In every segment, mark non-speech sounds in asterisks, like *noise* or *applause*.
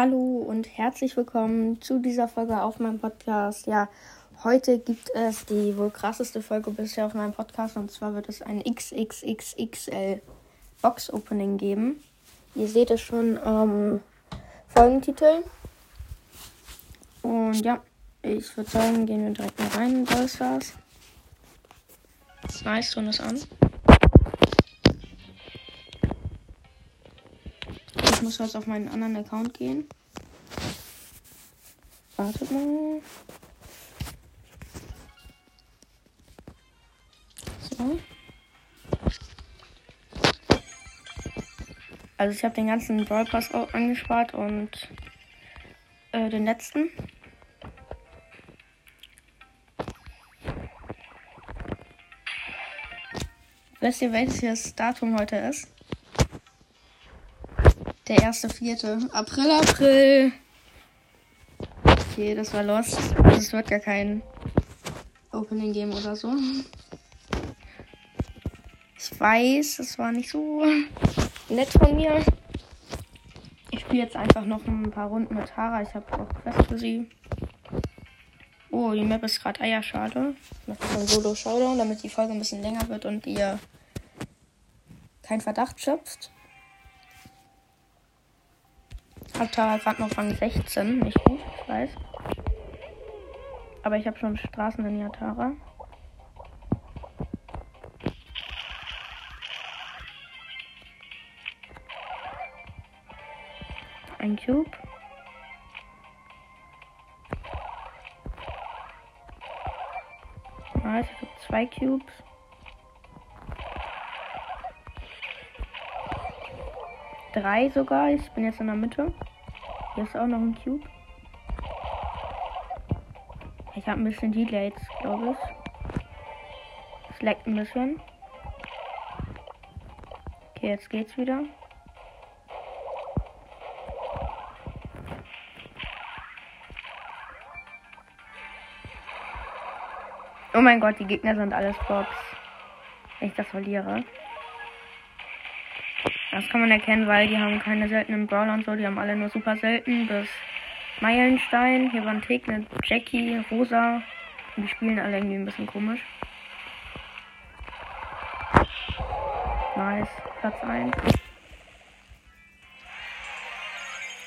Hallo und herzlich willkommen zu dieser Folge auf meinem Podcast. Ja, heute gibt es die wohl krasseste Folge bisher auf meinem Podcast und zwar wird es ein XXXXL Box Opening geben. Ihr seht es schon am Folgentitel. Und ja, ich würde sagen, gehen wir direkt mal rein in Brawl Stars. Nice, tun es an. Ich muss jetzt auf meinen anderen Account gehen. Wartet mal. So. Also ich habe den ganzen Brawl Pass angespart und äh, den letzten. Wisst ihr, welches Datum heute ist? Der erste, vierte. April, April. Okay, das war lost. Also es wird gar kein Opening geben oder so. Ich weiß, es war nicht so nett von mir. Ich spiele jetzt einfach noch ein paar Runden mit Tara. Ich habe auch Quest für sie. Oh, die Map ist gerade Eierschade. Ich mache so ein Solo-Showdown, damit die Folge ein bisschen länger wird und ihr keinen Verdacht schöpft. Hab da gerade noch Rang 16. Nicht gut, ich weiß. Aber ich habe schon Straßen in Yatara. Ein Cube. Nice, ich habe zwei Cubes. Drei sogar. Ich bin jetzt in der Mitte. Hier ist auch noch ein Cube. Ich habe ein bisschen Delayed, glaube ich. Es leckt ein bisschen. Okay, jetzt geht's wieder. Oh mein Gott, die Gegner sind alles Box. Wenn ich das verliere. Das kann man erkennen, weil die haben keine seltenen Brawler und so. Die haben alle nur super selten bis Meilenstein. Hier waren Tick, eine Jackie, Rosa. Und die spielen alle irgendwie ein bisschen komisch. Nice. Platz 1.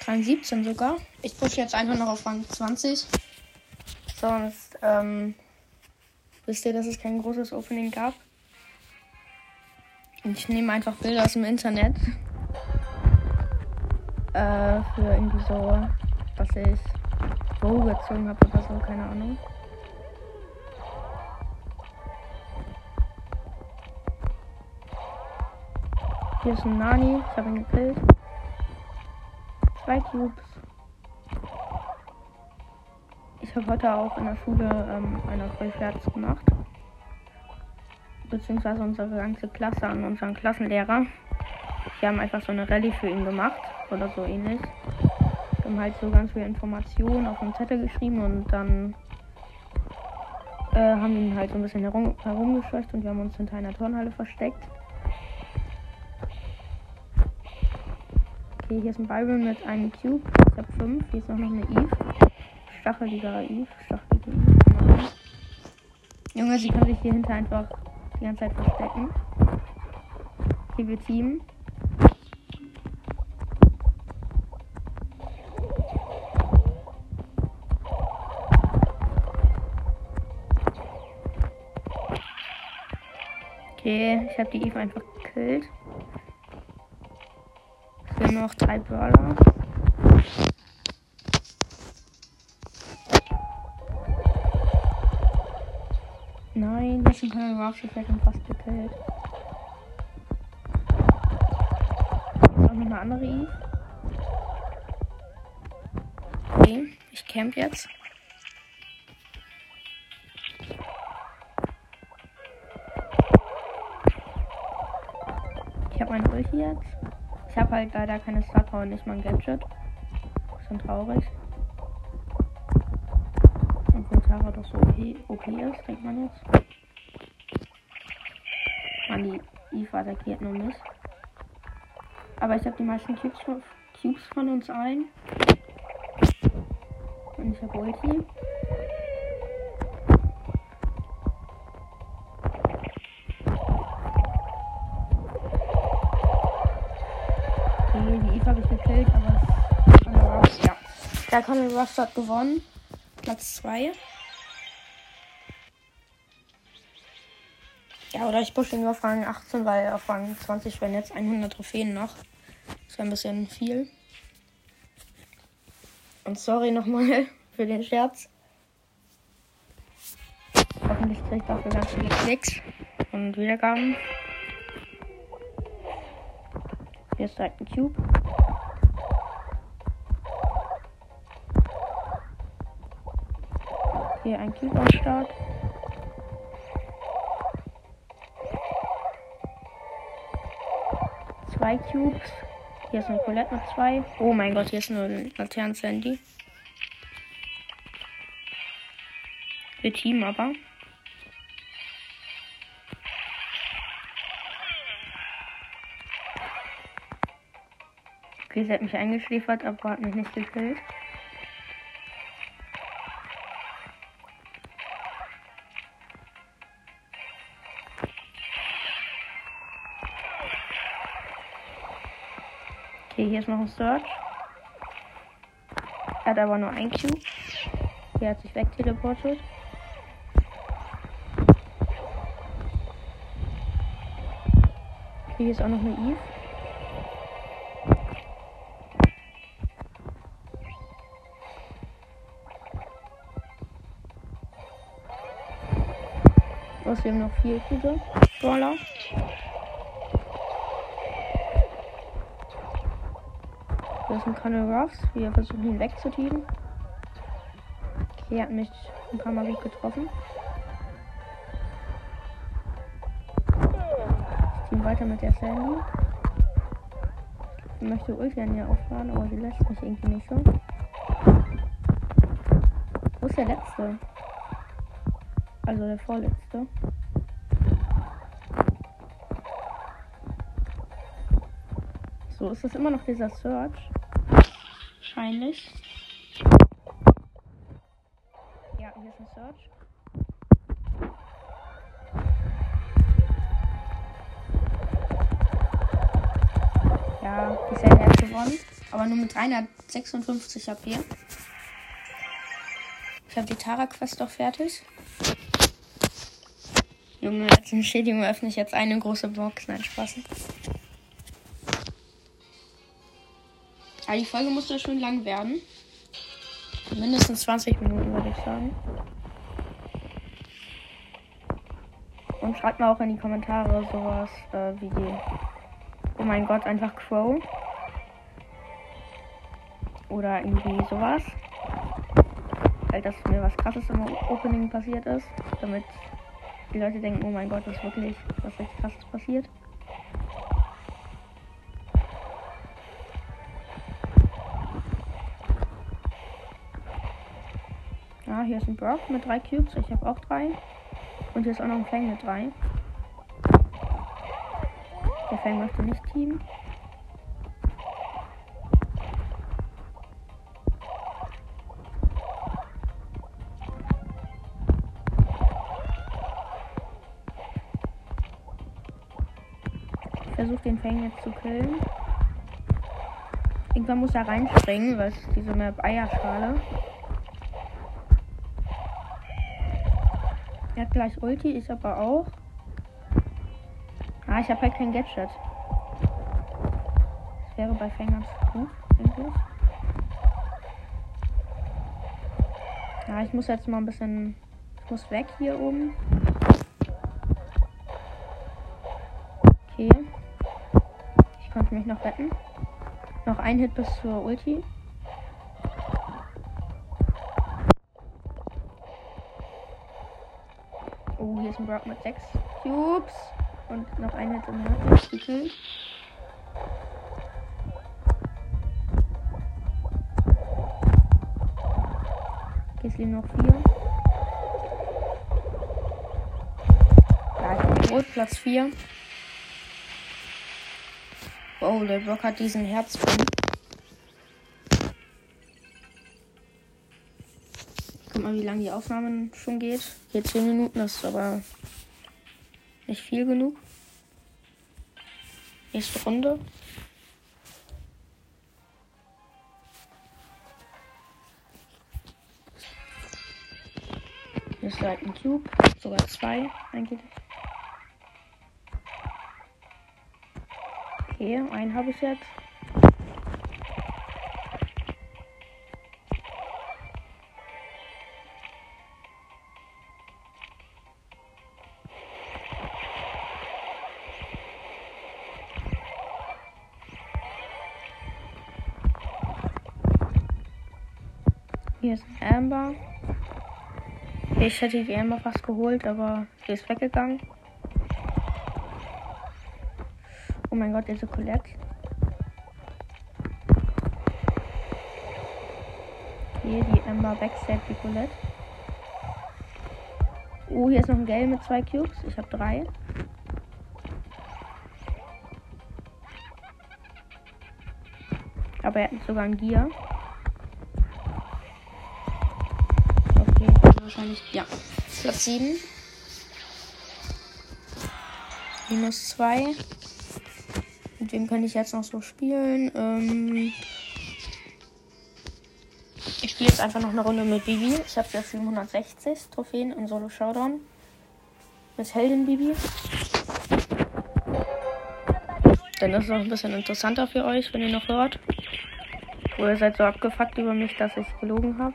Rang 17 sogar. Ich pushe jetzt einfach noch auf Rang 20. Sonst, ähm, wisst ihr, dass es kein großes Opening gab. Ich nehme einfach Bilder aus dem Internet. Äh, für irgendwie so, was ich so gezogen habe oder so, keine Ahnung. Hier ist ein Nani, ich habe ihn gekillt. Zwei Cubes. Ich habe heute auch in der Schule ähm, eine Vollfertig gemacht beziehungsweise unsere ganze Klasse an unseren Klassenlehrer. Wir haben einfach so eine Rallye für ihn gemacht oder so ähnlich. Wir haben halt so ganz viele Informationen auf einen Zettel geschrieben und dann äh, haben ihn halt so ein bisschen herum, herumgescheucht und wir haben uns hinter einer Turnhalle versteckt. Okay, hier ist ein Byron mit einem Cube. Ich habe fünf. Hier ist auch noch eine Eve. Stacheliger Eve. Stachelige Eve. Junge, sie kann sich hier hinter einfach die ganze Zeit verstecken. Hier wir Team. Okay, ich habe die Eve einfach gekillt. Es fehlen noch drei Brawler. Nein, das ist ein Rush, ich werde fast gekillt. Jetzt auch noch eine andere Eve. Okay, ich camp jetzt. Ich habe meinen Ulti jetzt. Ich habe halt leider keine Star Power und nicht mal ein Gadget. Schon traurig. Tara doch so okay, okay ist, denkt man jetzt. Man, die Eve attackiert nur mich. Aber ich habe die meisten Cubes Cubes von uns allen. Und ich habe Ulti. Ja. Der Conor Rush hat gewonnen. Platz 2. Oder ich pushe ihn auf Rang 18, weil auf Rang 20 werden jetzt 100 Trophäen noch. Das wäre ein bisschen viel. Und sorry nochmal *laughs* für den Scherz. Hoffentlich kriege ich dafür ganz viele Klicks und Wiedergaben. Hier ist ein Cube. Hier ein Cube am Start. Zwei Cubes. Hier ist eine Colette mit zwei. Oh mein Gott, hier ist eine Laternen-Sandy. Wir teamen aber. Okay, sie hat mich eingeschläfert, aber hat mich nicht gekillt. Ist noch ein Search. Er hat aber nur ein Cube. Der hat sich wegteleportet. Okay, hier ist auch noch eine Eve. Was, wir haben noch vier gute Brawler. Das ist ein Conor Ruffs. Wir versuchen ihn wegzuteamen. Okay, er hat mich ein paar Mal gut getroffen. Ich team weiter mit der Sandy. Ich möchte Ultian hier aufladen, aber sie lässt mich irgendwie nicht so. Wo ist der letzte? Also der vorletzte. So, ist das immer noch dieser Search? Wahrscheinlich. Ja, hier ist ein Search. Ja, die Serie hat gewonnen. Aber nur mit 356 HP. Ich habe die Tara-Quest doch fertig. Junge, als Entschädigung öffne ich jetzt eine große Box. Nein, Spaß. Aber die Folge muss ja schon lang werden. Mindestens 20 Minuten, würde ich sagen. Und schreibt mal auch in die Kommentare sowas äh, wie Oh mein Gott, einfach Crow. Oder irgendwie sowas. Weil das mir was krasses im Opening passiert ist. Damit die Leute denken, oh mein Gott, das ist wirklich was echt krasses passiert. Hier ist ein Brock mit drei Cubes. Ich habe auch drei. Und hier ist auch noch ein Fang mit drei. Der Fang möchte nicht. Ich versuche den Fang jetzt zu killen. Irgendwann muss er reinspringen, weil es diese Map Eierschale. Er hat gleich Ulti, ich aber auch. Ah, ich habe halt kein Gadget. Das wäre bei Fängern gut, eigentlich. Ja, ich muss jetzt mal ein bisschen. Ich muss weg hier oben. Okay. Ich konnte mich noch retten. Noch ein Hit bis zur Ulti. Oh, hier ist ein Brock mit 6 Cubes. Und noch ein Hit im Herzen gekillt. Jetzt liegen noch 4. Ja, ich rot, Platz 4. Oh, der Brock hat diesen Herzpunkt. Mal, wie lange die Aufnahme schon geht. Hier 10 Minuten, das ist aber nicht viel genug. Nächste Runde. Hier ist halt ein Cube. Sogar zwei eigentlich. Okay, einen habe ich jetzt. Hier ist Amber. Ich hätte die Amber fast geholt, aber sie ist weggegangen. Oh mein Gott, diese Colette. Hier die Amber Backstab, die Colette. Oh, hier ist noch ein Gale mit zwei Cubes. Ich habe drei. Aber er hat sogar ein Gear. Wahrscheinlich. Ja. Platz 7. Minus 2. Mit wem kann ich jetzt noch so spielen? Ähm ich spiele jetzt einfach noch eine Runde mit Bibi. Ich habe jetzt 760 Trophäen in Solo Showdown. Mit Heldin Bibi. Dann ist es auch ein bisschen interessanter für euch, wenn ihr noch hört. Wo ihr seid so abgefuckt über mich, dass ich gelogen habe.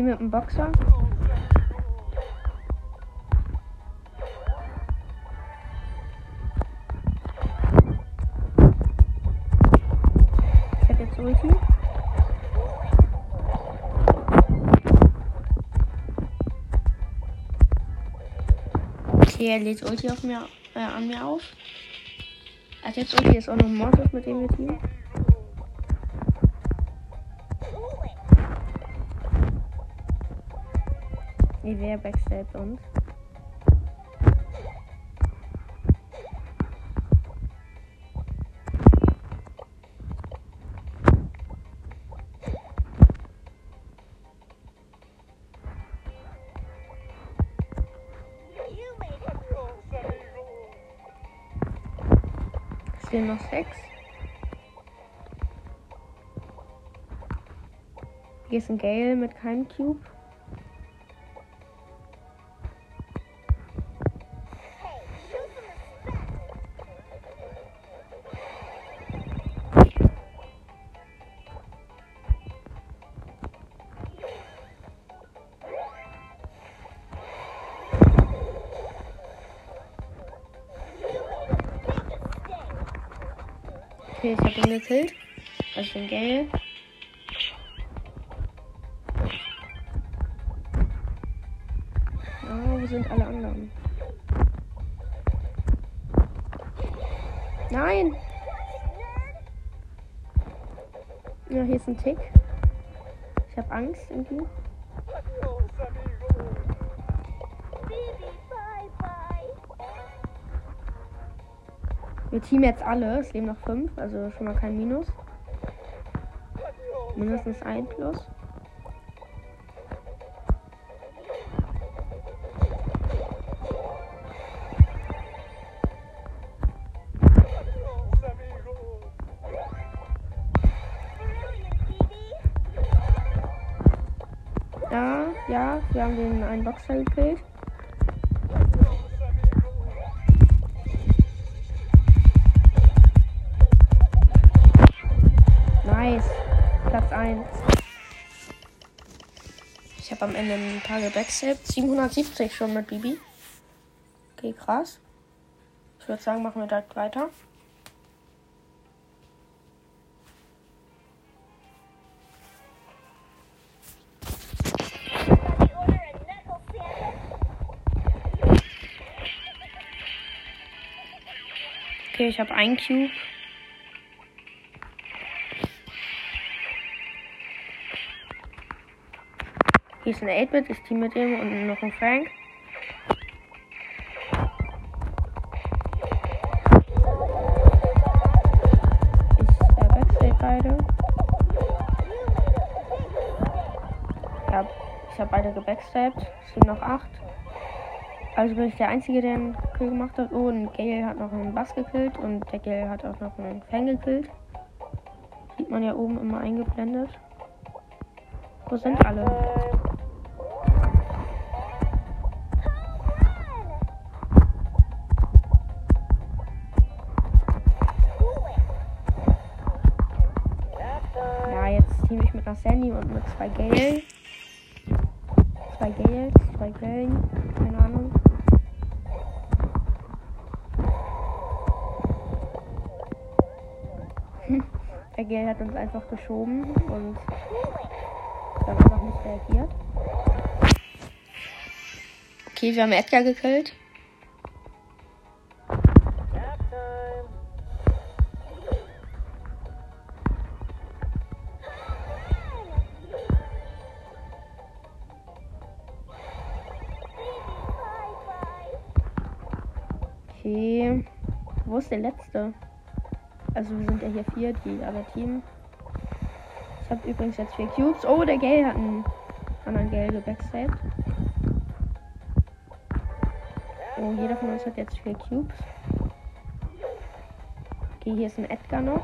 Team mit dem Boxer. Ich hab jetzt Ulti. Okay, er lädt Ulti auf mir, äh, an mir auf. Hat jetzt Ulti, ist auch noch Mortis, mit dem wir teamen. Nee, wer backstabbt uns? Fehlen noch sechs. Hier ist ein Gale mit keinem Cube. Okay, ich habe ihn gekillt. Also den Gale. Ah, wo sind alle anderen? Nein! Ja, hier ist ein Tick. Ich habe Angst irgendwie. Wir teamen jetzt alle. Es leben noch fünf, also schon mal kein Minus. Mindestens ein Plus. Platz 1. Ich habe am Ende ein paar gebackstabbt. 770 schon mit Bibi. Okay, krass. Ich würde sagen, machen wir direkt weiter. Okay, ich habe ein Cube. Hier ist ein 8-Bit, ich team mit ihm und noch ein Frank. Ich habe beide gebackstabbt. Es sind noch acht. Also bin ich der Einzige, der einen Kill gemacht hat. Oh, und Gale hat noch einen Bass gekillt und der Gale hat auch noch einen Fang gekillt. Sieht man ja oben immer eingeblendet. Wo sind alle? Einer Sandy und mit zwei Gale. Zwei Gales, zwei Galen, keine Ahnung. *laughs* Der Gale hat uns einfach geschoben und dann einfach nicht reagiert. Okay, wir haben Edgar gekillt. Ist der letzte? Also wir sind ja hier vier, die alle Team. Ich habe übrigens jetzt vier Cubes. Oh, der Gale hat einen anderen Gale gebackstabbt. Oh, jeder von uns hat jetzt vier Cubes. Okay, hier ist ein Edgar noch.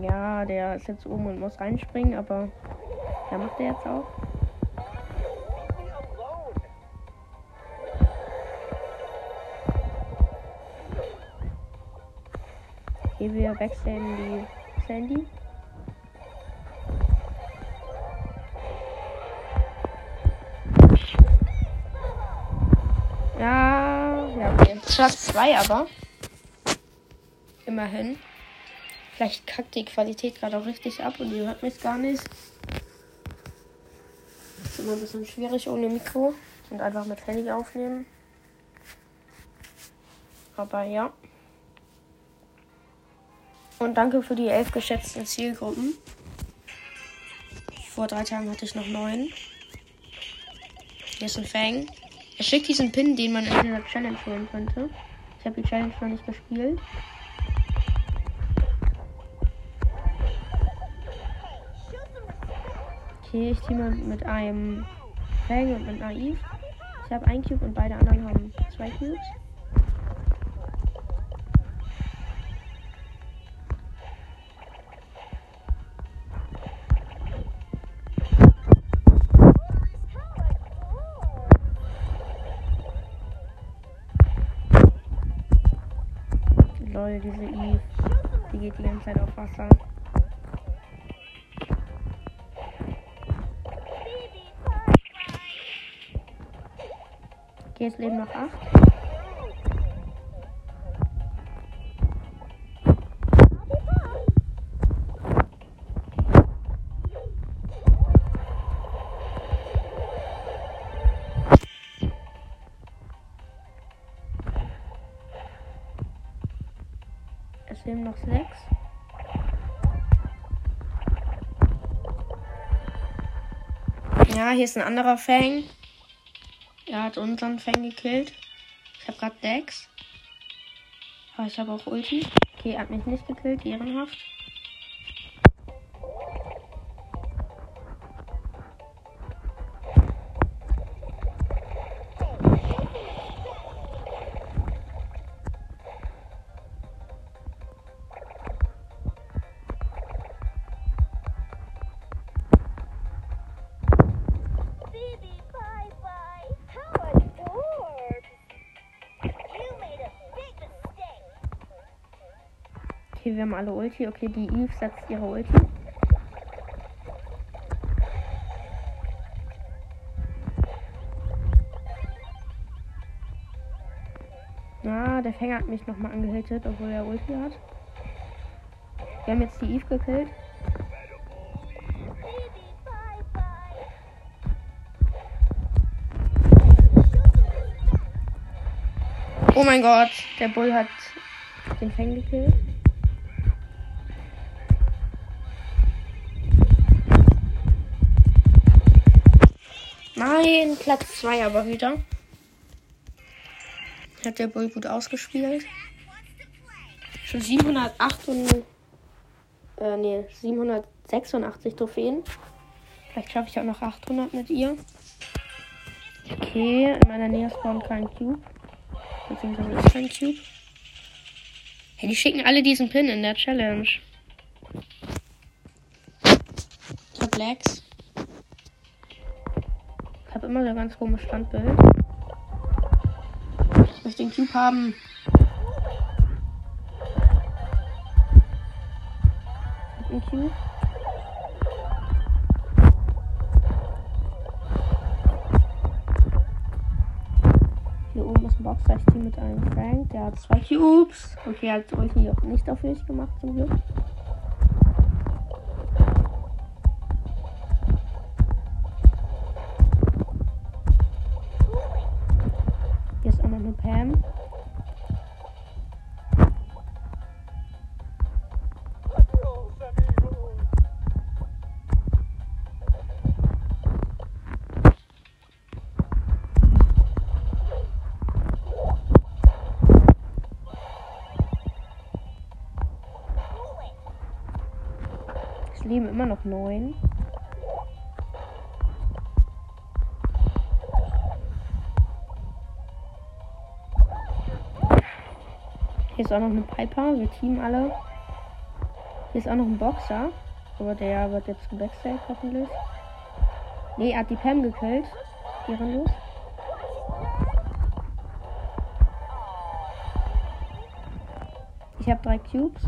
Ja, der ist jetzt oben und muss reinspringen, aber ja, macht er jetzt auch. Okay, wir wechseln die Sandy. Ja, ja, okay. Platz 2 aber. Immerhin. Vielleicht kackt die Qualität gerade auch richtig ab und ihr hört mich gar nicht. ist immer ein bisschen schwierig ohne Mikro und einfach mit Handy aufnehmen. Aber ja. Und danke für die elf geschätzten Zielgruppen. Vor drei Tagen hatte ich noch neun. Hier ist ein Fang. Er schickt diesen Pin, den man in dieser Challenge holen könnte. Ich habe die Challenge noch nicht gespielt. Okay, ich teame mit einem Fang und mit Naiv. Ich habe ein Cube und beide anderen haben zwei Cubes. Lol, diese Eve. Die geht die ganze Zeit auf Wasser. Okay, jetzt leben noch acht. Ja, hier ist ein anderer Fang. Er hat unseren Fang gekillt. Ich habe gerade Dex. Aber ich habe auch Ulti. Okay, er hat mich nicht gekillt. Ehrenhaft. Wir haben alle Ulti. Okay, die Eve setzt ihre Ulti. Ah, der Fänger hat mich nochmal angehittet, obwohl er Ulti hat. Wir haben jetzt die Eve gekillt. Oh mein Gott, der Bull hat den Fang gekillt. Nein, Platz 2 aber wieder. Hat der Bull gut ausgespielt. Schon 708 und, äh, nee, 786 Trophäen. Vielleicht schaffe ich auch noch 800 mit ihr. Okay, in meiner Nähe spawnt kein Cube. Beziehungsweise ist kein Cube. Hey, die schicken alle diesen Pin in der Challenge. Ich immer so ein ganz komisches Standbild. Ich möchte den Cube haben. Einen Cube. Hier oben ist ein Boxer-Team mit einem Frank. Der hat zwei Cubes. Okay, hat euch nicht auf mich gemacht zum Glück. Immer noch neun. Hier ist auch noch eine Piper. Wir teamen alle. Hier ist auch noch ein Boxer. Aber der wird jetzt gewechselt, hoffentlich. Nee, er hat die Pam gekillt. Ehrenlos. Ich habe drei Cubes.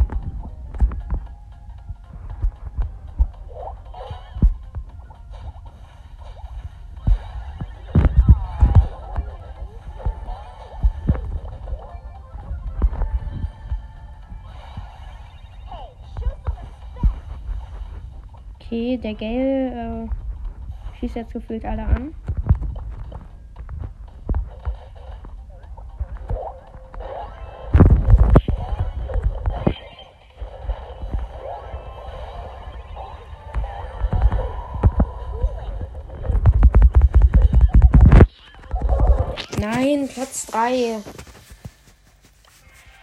Der Gale äh, schießt jetzt gefühlt alle an. Nein, Platz 3.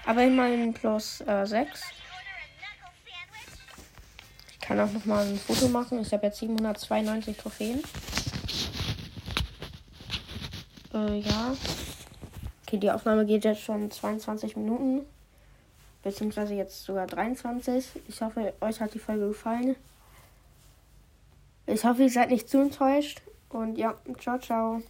Aber immerhin plus äh, 6. Kann auch noch mal ein Foto machen. Ich habe jetzt 792 Trophäen. Äh, ja. Okay, die Aufnahme geht jetzt schon 22 Minuten. Beziehungsweise jetzt sogar 23. Ich hoffe, euch hat die Folge gefallen. Ich hoffe, ihr seid nicht zu enttäuscht. Und ja, ciao, ciao.